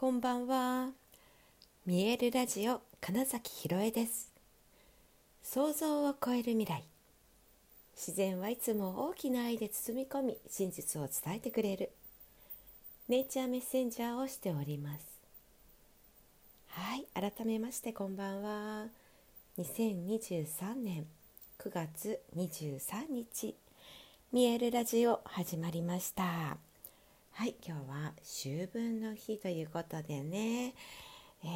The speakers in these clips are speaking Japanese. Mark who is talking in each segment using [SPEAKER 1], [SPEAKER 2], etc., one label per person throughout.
[SPEAKER 1] こんばんは。見えるラジオ金崎ひろえです。想像を超える未来。自然はいつも大きな愛で包み込み、真実を伝えてくれる。ネイチャーメッセンジャーをしております。はい、改めましてこんばんは。2023年9月23日、見えるラジオ始まりました。はい今日は秋分の日ということでね、え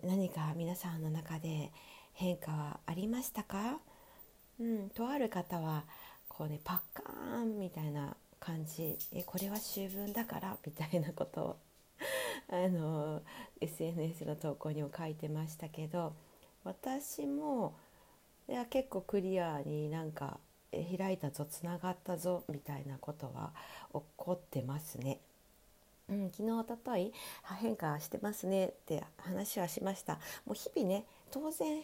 [SPEAKER 1] ー、何か皆さんの中で変化はありましたか？うんとある方はこうねパッカーンみたいな感じ。えこれは秋分だから？みたいなことを あの SNS の投稿にも書いてましたけど私もいや結構クリアになんか開いたぞつながったぞみたいなことは起こってますね。うん、昨日おととい変化してますねって話はしました。もう日々ね当然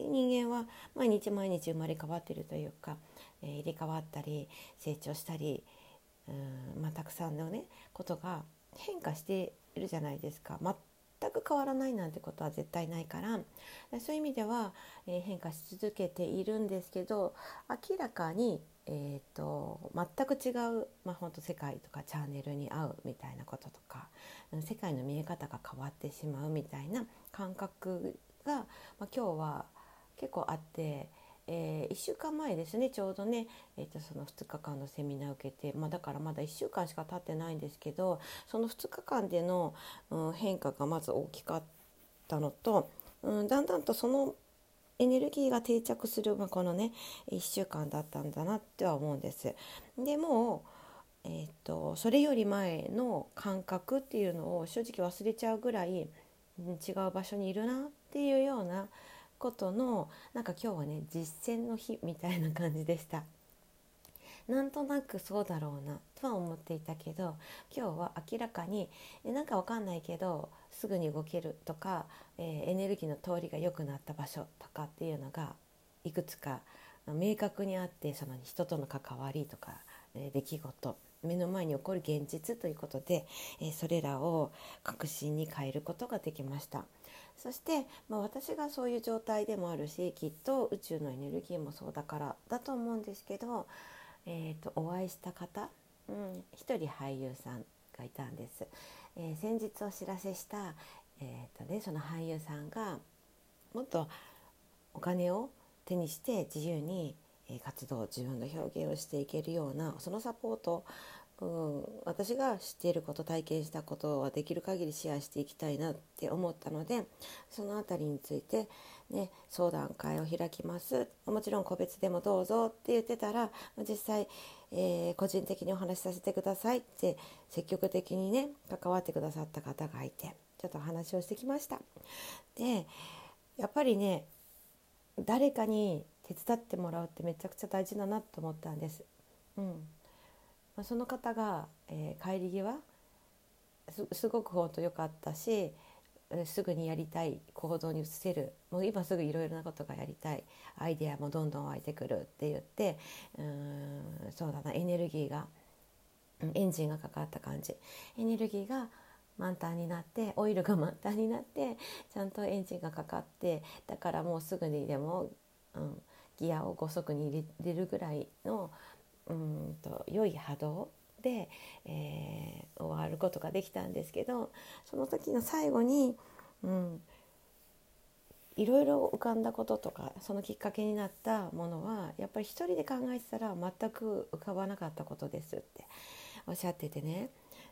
[SPEAKER 1] 人間は毎日毎日生まれ変わってるというか、えー、入れ替わったり成長したりうん、まあ、たくさんのねことが変化しているじゃないですか。全く変わらないなんてことは絶対ないからそういう意味では、えー、変化し続けているんですけど明らかにえーと、全く違う、まあ、本当世界とかチャンネルに合うみたいなこととか世界の見え方が変わってしまうみたいな感覚が、まあ、今日は結構あって、えー、1週間前ですねちょうどね、えーと、その2日間のセミナー受けて、まあ、だからまだ1週間しか経ってないんですけどその2日間での、うん、変化がまず大きかったのと、うん、だんだんとそのエネルギーが定着する、まあ、このね1週間だったんだなっては思うんです。でもえーと、それより前の感覚っていうのを正直忘れちゃうぐらい違う場所にいるなっていうようなことのなんか今日はね実践の日みたいな感じでした。なんとなくそうだろうなとは思っていたけど今日は明らかになんかわかんないけどすぐに動けるとか、えー、エネルギーの通りが良くなった場所とかっていうのがいくつか明確にあってその人との関わりとか、えー、出来事目の前に起こる現実ということで、えー、それらを確信に変えることができました。そして、まあ、私がそういう状態でもあるしきっと宇宙のエネルギーもそうだからだと思うんですけど、えーと、お会いした方、うん、一人俳優さんがいたんです。えー、先日お知らせした、えーとね、その俳優さんがもっとお金を手にして自由に活動自分の表現をしていけるようなそのサポート、うん、私が知っていること体験したことはできる限りシェアしていきたいなって思ったのでその辺りについて、ね、相談会を開きますもちろん個別でもどうぞって言ってたら実際、えー、個人的にお話しさせてくださいって積極的にね関わってくださった方がいてちょっと話をしてきました。でやっぱりね誰かに手伝ってもらうってめちゃくちゃ大事だなと思ったんです。うんまあ、その方が、えー、帰り際すごく本当良かったしすぐにやりたい行動に移せるもう今すぐいろいろなことがやりたいアイデアもどんどん湧いてくるって言ってうんそうだなエネルギーがエンジンがかかった感じ。エネルギーが満タンになってオイルが満タンになってちゃんとエンジンがかかってだからもうすぐにでも、うん、ギアを5速に入れるぐらいのうんと良い波動で、えー、終わることができたんですけどその時の最後に、うん、いろいろ浮かんだこととかそのきっかけになったものはやっぱり一人で考えてたら全く浮かばなかったことですっておっしゃっててね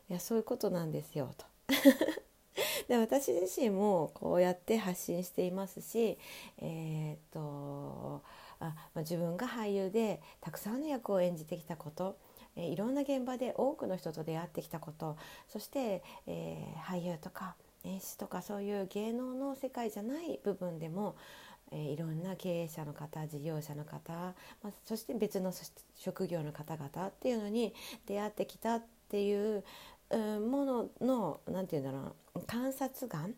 [SPEAKER 1] いやそういうことなんですよと。で私自身もこうやって発信していますし、えー、っとあ、まあ、自分が俳優でたくさんの役を演じてきたことえいろんな現場で多くの人と出会ってきたことそして、えー、俳優とか演出とかそういう芸能の世界じゃない部分でも、えー、いろんな経営者の方事業者の方、まあ、そして別の職業の方々っていうのに出会ってきたっていう、うん、ものの何て言うんだろう観察眼、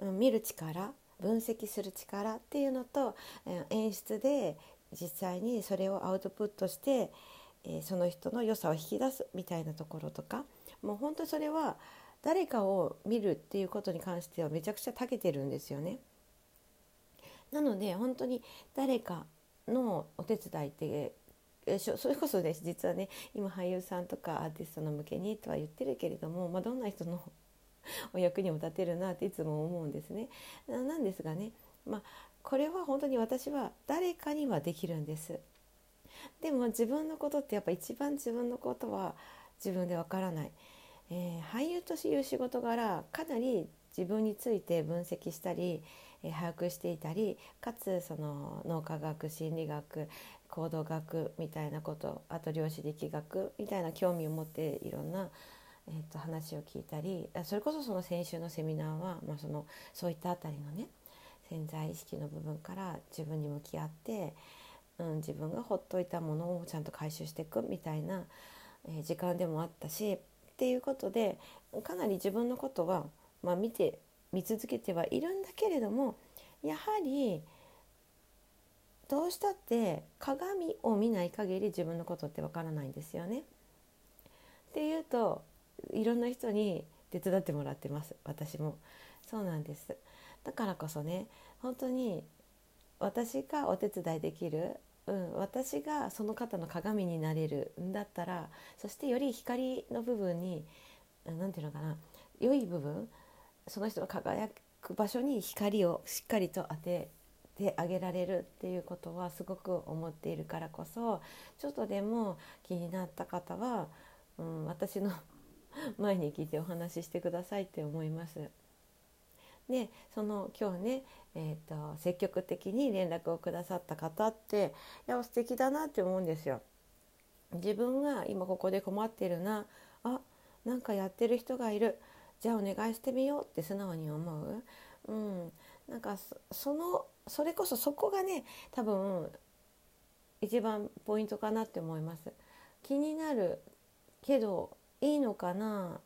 [SPEAKER 1] うん、見る力分析する力っていうのと、え、演出で実際にそれをアウトプットして、え、その人の良さを引き出すみたいなところとかもう本当それは誰かを見るっていうことに関してはめちゃくちゃ長けてるんですよね。なので本当に誰かのお手伝いってそれこそね実はね今俳優さんとかアーティストの向けにとは言ってるけれども、まあ、どんな人の お役にも立てるなっていつも思うんですね。なんですがね、まあ、これは本当に私は誰かにはできるんです。でも自分のことってやっぱ一番自分のことは自分でわからない、えー、俳優という仕事柄かなり自分について分析したり、えー、把握していたりかつその脳科学心理学行動学みたいなことあと量子力学みたいな興味を持っていろんな、えー、と話を聞いたりそれこそその先週のセミナーは、まあ、そのそういったあたりのね潜在意識の部分から自分に向き合ってうん、自分がほっといたものをちゃんと回収していくみたいな、えー、時間でもあったしっていうことでかなり自分のことは、まあ、見て見続けてはいるんだけれどもやはりどうしたって鏡を見ない限り自分のことってわからないんですよね。っていうといろんな人に手伝ってもらってます。私も。そうなんです。だからこそね本当に私がお手伝いできる、うん、私がその方の鏡になれるんだったらそしてより光の部分に何て言うのかな良い部分その人が輝く場所に光をしっかりと当ててあげられるっていうことはすごく思っているからこそちょっとでも気になった方は、うん、私の前に聞いてお話ししてくださいって思います。でその今日ね、えーと、積極的に連絡をくださった方っていや素敵だなって思うんですよ。自分が今ここで困ってるなあなんかやってる人がいるじゃあお願いしてみようって素直に思う。うん、なんかそのそれこそそこがね多分一番ポイントかなって思います。気になるけどいいのかな？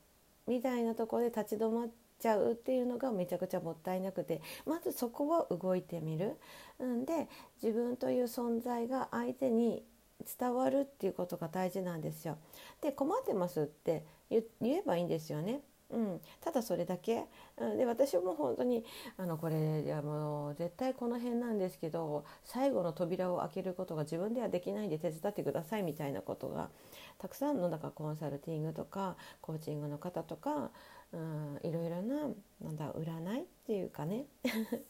[SPEAKER 1] みたいなところで立ち止まっちゃうっていうのがめちゃくちゃもったいなくてまずそこを動いてみる。んで自分という存在が相手に伝わるっていうことが大事なんですよ。で困ってますって言えばいいんですよね。うん、ただそれだけ、うん、で私も本当にあのこれいやもう絶対この辺なんですけど最後の扉を開けることが自分ではできないんで手伝ってくださいみたいなことがたくさんのかコンサルティングとかコーチングの方とかうんいろいろななんだ占いっていうかね。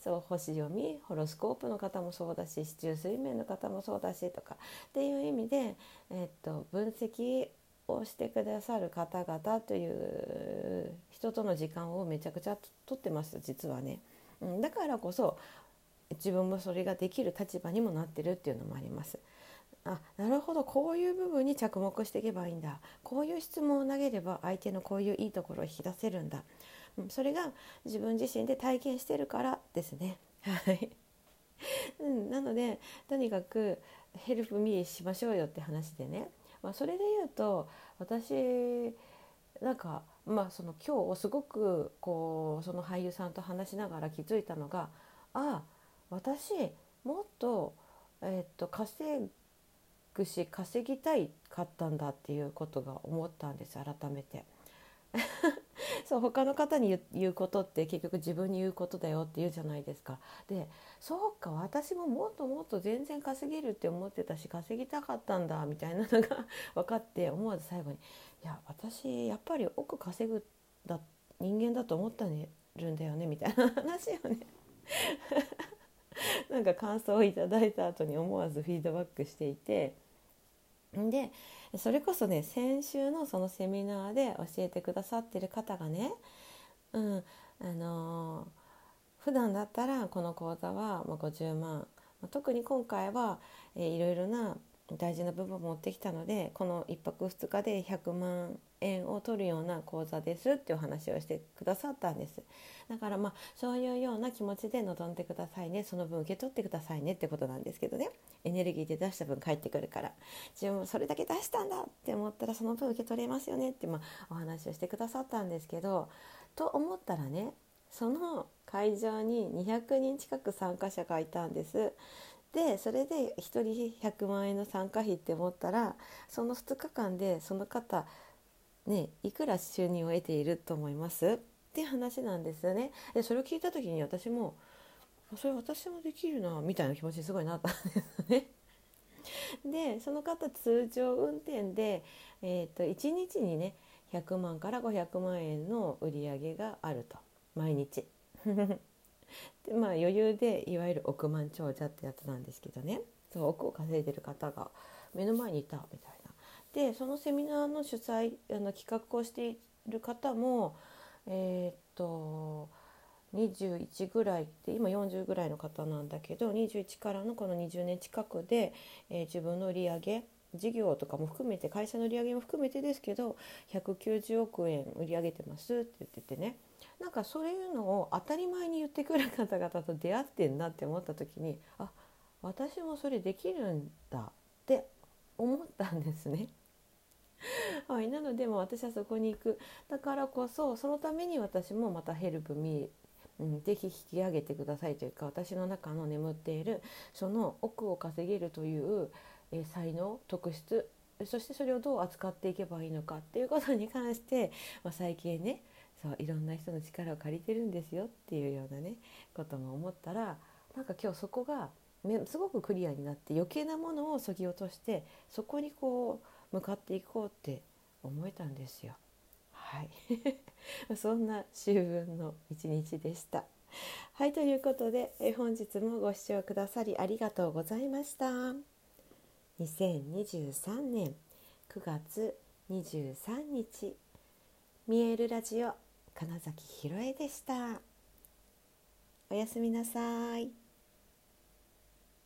[SPEAKER 1] そう星読みホロスコープの方もそうだし市中水面の方もそうだしとかっていう意味で、えっと、分析をしてくださる方々という人との時間をめちゃくちゃとってます実はね、うん、だからこそ自分もそれができる立場にもなってるっていうのもあります。あなるほど。こういう部分に着目していけばいいんだ。こういう質問を投げれば相手のこういういいところを引き出せるんだ、それが自分自身で体験してるからですね。はい。うん、なのでとにかくヘルプミーしましょうよって話でね、まあ、それで言うと私なんかまあその今日すごくこうその俳優さんと話しながら気づいたのがああ私もっと,、え、っと稼ぐし稼ぎたいかったんだっていうことが思ったんです改めて。そう他の方に言うことって結局自分に言うことだよって言うじゃないですか。でそうか私ももっともっと全然稼げるって思ってたし稼ぎたかったんだみたいなのが 分かって思わず最後に「いや私やっぱり億稼ぐだ人間だと思ったねるんだよね」みたいな話をね なんか感想をいただいた後に思わずフィードバックしていて。でそれこそね先週のそのセミナーで教えてくださってる方がね、うんあのー、普段だったらこの講座は50万特に今回は、えー、いろいろな大事な部分を持ってきたのでこの1泊2日で100万円を取るような講座ですっていう話をしてくださったんです。だからまあそういうような気持ちで臨んでくださいね。その分受け取ってくださいねってことなんですけどね。エネルギーで出した分返ってくるから。自分もそれだけ出したんだって思ったらその分受け取れますよねってまあお話をしてくださったんですけど。と思ったらねその会場に200人近く参加者がいたんです。でそれで1人100万円の参加費って思ったらその2日間でその方ねいくら収入を得ていると思います？って話なんですよね。でそれを聞いた時に私もそれ私もできるなみたいな気持ちにすごいなったんですね。でその方通常運転で、えーと、1日にね100万から500万円の売り上げがあると毎日。でまあ余裕でいわゆる億万長者ってやつなんですけどねそう億を稼いでる方が目の前にいたみたいな。でそのセミナーの主催あの企画をしている方もえー、っと21ぐらいって今40ぐらいの方なんだけど21からのこの20年近くで、えー、自分の売り上げ事業とかも含めて会社の売り上げも含めてですけど190億円売り上げてますって言っててねなんかそういうのを当たり前に言ってくる方々と出会ってんなって思った時にあ私もそれできるんだって思ったんですね。はい、なのでも私はそこに行く。だからこそそのために私もまたヘルプミー、うん、ぜひ引き上げてくださいというか私の中の眠っているその奥を稼げるという、えー、才能特質そしてそれをどう扱っていけばいいのかっていうことに関して、まあ、最近ねそういろんな人の力を借りてるんですよっていうようなねことも思ったらなんか今日そこがすごくクリアになって余計なものをそぎ落としてそこにこう向かっていこうって思えたんですよ。はい そんな秋分の一日でした。はいということでえ本日もご視聴くださりありがとうございました。2023年9月23日見えるラジオ金崎ひろえでした。おやすみなさい。